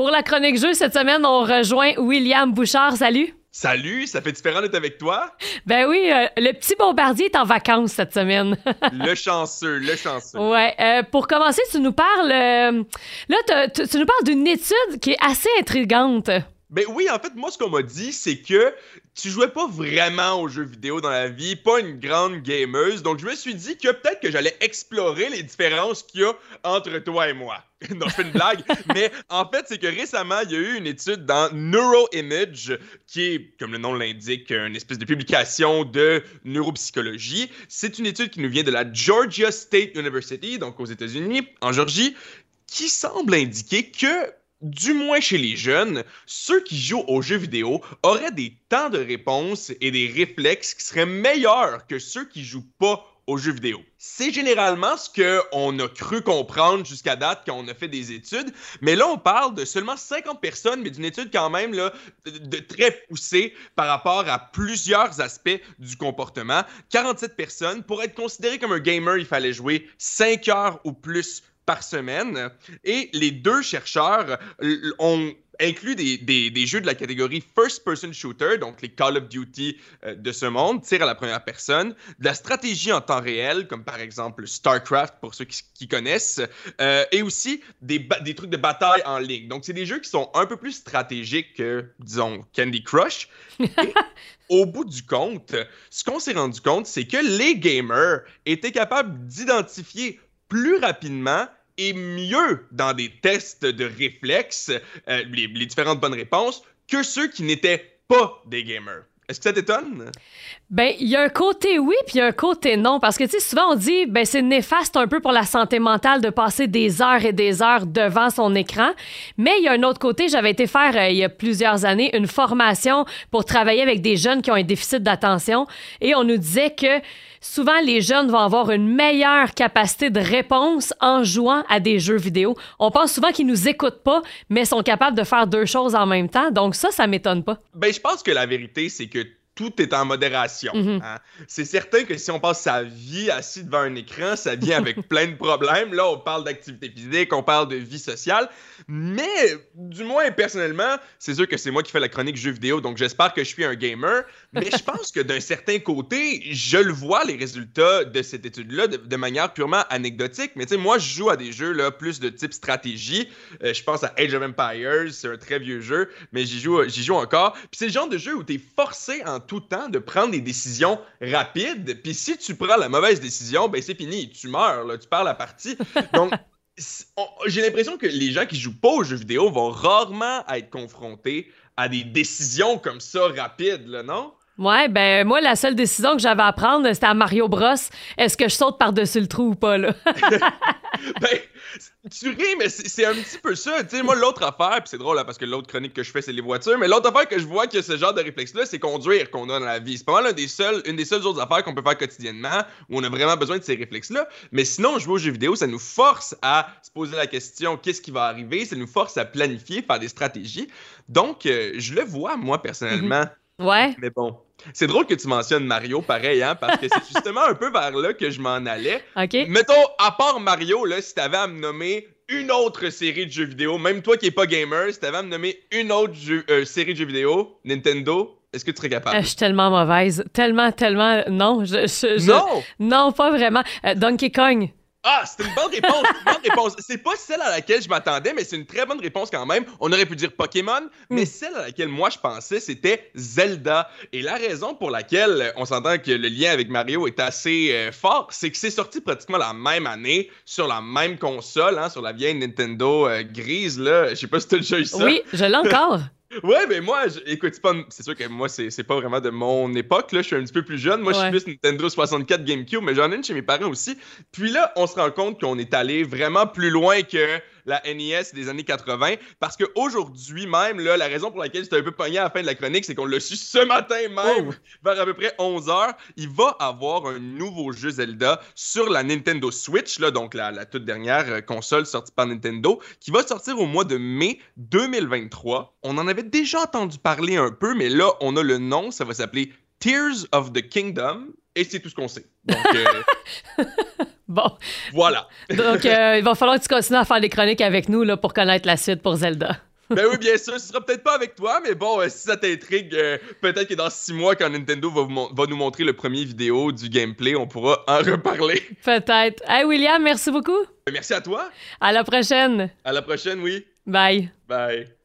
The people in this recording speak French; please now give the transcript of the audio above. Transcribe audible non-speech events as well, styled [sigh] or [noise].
Pour la chronique jeu, cette semaine, on rejoint William Bouchard. Salut! Salut, ça fait différent d'être avec toi? Ben oui, euh, le petit bombardier est en vacances cette semaine. [laughs] le chanceux, le chanceux. Ouais. Euh, pour commencer, tu nous parles. Euh, là, tu nous parles d'une étude qui est assez intrigante. Ben oui, en fait, moi, ce qu'on m'a dit, c'est que tu jouais pas vraiment aux jeux vidéo dans la vie, pas une grande gameuse. Donc, je me suis dit que peut-être que j'allais explorer les différences qu'il y a entre toi et moi. [laughs] non, je fais une blague. [laughs] mais en fait, c'est que récemment, il y a eu une étude dans Neuroimage, qui est, comme le nom l'indique, une espèce de publication de neuropsychologie. C'est une étude qui nous vient de la Georgia State University, donc aux États-Unis, en Georgie, qui semble indiquer que du moins chez les jeunes, ceux qui jouent aux jeux vidéo auraient des temps de réponse et des réflexes qui seraient meilleurs que ceux qui jouent pas aux jeux vidéo. C'est généralement ce qu'on a cru comprendre jusqu'à date quand on a fait des études, mais là on parle de seulement 50 personnes, mais d'une étude quand même de, très poussée par rapport à plusieurs aspects du comportement. 47 personnes. Pour être considéré comme un gamer, il fallait jouer 5 heures ou plus par semaine. Et les deux chercheurs ont inclus des, des, jeux de la catégorie First Person Shooter, donc les Call of Duty euh, de ce monde, tir à la première personne, de la stratégie en temps réel, comme par exemple StarCraft pour ceux qui, connaissent, euh, et aussi des, des, trucs de bataille en ligne. Donc c'est des jeux qui sont un peu plus stratégiques que, disons, Candy Crush. [laughs] au bout du compte, ce qu'on s'est rendu compte, c'est que les gamers étaient capables d'identifier plus rapidement et mieux dans des tests de réflexes, euh, les différentes bonnes réponses, que ceux qui n'étaient pas des gamers. Est-ce que ça t'étonne? Ben, il y a un côté oui, puis il y a un côté non. Parce que, tu sais, souvent on dit, ben, c'est néfaste un peu pour la santé mentale de passer des heures et des heures devant son écran. Mais il y a un autre côté. J'avais été faire, euh, il y a plusieurs années, une formation pour travailler avec des jeunes qui ont un déficit d'attention. Et on nous disait que souvent les jeunes vont avoir une meilleure capacité de réponse en jouant à des jeux vidéo. On pense souvent qu'ils nous écoutent pas, mais sont capables de faire deux choses en même temps. Donc ça, ça m'étonne pas. Ben, je pense que la vérité, c'est que tout est en modération. Mhm. Hein. C'est certain que si on passe sa vie assis devant un écran, ça vient avec [laughs] plein de problèmes. Là, on parle d'activité physique, on parle de vie sociale. Mais, du moins, personnellement, c'est sûr que c'est moi qui fais la chronique jeux vidéo, donc j'espère que je suis un gamer. Mais je pense que d'un certain côté, je le vois, les résultats de cette étude-là, de, manière purement anecdotique. Mais tu sais, moi, je joue à des jeux là, plus de type stratégie. Euh, je pense à Age of Empires, c'est un très vieux jeu, mais j'y joue, j'y joue encore. Puis c'est le genre de jeu où tu es forcé en tout temps de prendre des décisions rapides. Puis si tu prends la mauvaise décision, ben c'est fini, tu meurs, là, tu perds la partie. [laughs] Donc, j'ai l'impression que les gens qui jouent pas aux jeux vidéo vont rarement être confrontés à des décisions comme ça rapides, là, non? Ouais, ben moi, la seule décision que j'avais à prendre, c'était à Mario Bros. Est-ce que je saute par-dessus le trou ou pas, là? [laughs] ben, tu ris, mais c'est un petit peu ça. Tu sais, moi, l'autre affaire, puis c'est drôle, là, parce que l'autre chronique que je fais, c'est les voitures, mais l'autre affaire que je vois que ce genre de réflexe-là, c'est conduire qu'on a dans la vie. C'est pas mal des seuls, une des seules autres affaires qu'on peut faire quotidiennement où on a vraiment besoin de ces réflexes-là. Mais sinon, jouer aux jeux vidéo, ça nous force à se poser la question qu'est-ce qui va arriver, ça nous force à planifier, faire des stratégies. Donc, euh, je le vois, moi, personnellement. Ouais. Mais bon, c'est drôle que tu mentionnes Mario, pareil, hein, parce que c'est justement un peu vers là que je m'en allais. OK. Mettons, à part Mario, là, si t'avais à me nommer une autre série de jeux vidéo, même toi qui n'es pas gamer, si t'avais à me nommer une autre euh, série de jeux vidéo, Nintendo, est-ce que tu serais capable? Euh, je suis tellement mauvaise. Tellement, tellement. Non. Je, non! Non, pas vraiment. Euh, Donkey Kong. Ah, c'est une bonne réponse. Une bonne réponse. C'est pas celle à laquelle je m'attendais, mais c'est une très bonne réponse quand même. On aurait pu dire Pokémon, mais hmm. celle à laquelle moi je pensais, c'était Zelda. Et la raison pour laquelle on s'entend que le lien avec Mario est assez euh, fort, c'est que c'est sorti pratiquement la même année sur la même console, hein, sur la vieille Nintendo euh, grise. Là. Je sais pas si tu as déjà eu ça. Oui, je l'ai encore. Ouais, mais moi, écoute, c'est sûr que moi, c'est pas vraiment de mon époque. Là. Je suis un petit peu plus jeune. Moi, je suis plus Nintendo 64 GameCube, mais j'en ai une chez mes parents aussi. Puis là, on se rend compte qu'on est allé vraiment plus loin que la NES des années 80. Parce qu'aujourd'hui même, là, la raison pour laquelle c'était un peu pogné à la fin de la chronique, c'est qu'on l'a su ce matin même, oh. vers à peu près 11h. Il va avoir un nouveau jeu Zelda sur la Nintendo Switch, là, donc la, la toute dernière euh, console sortie par Nintendo, qui va sortir au mois de mai 2023. On en avait déjà entendu parler un peu, mais là, on a le nom, ça va s'appeler Tears of the Kingdom, et c'est tout ce qu'on sait. Donc, euh, [laughs] [laughs] Bon. Voilà. Donc, euh, il va falloir que tu continues à faire des chroniques avec nous là, pour connaître la suite pour Zelda. [laughs] ben oui, bien sûr. Ce sera peut-être pas avec toi, mais bon, euh, si ça t'intrigue, euh, peut-être que dans six mois, quand Nintendo va, va, nous montrer le premier vidéo du gameplay, on pourra en [laughs] reparler. Peut-être. Hey, William, merci beaucoup. Merci à toi. À la prochaine. À la prochaine, oui. Bye. Bye.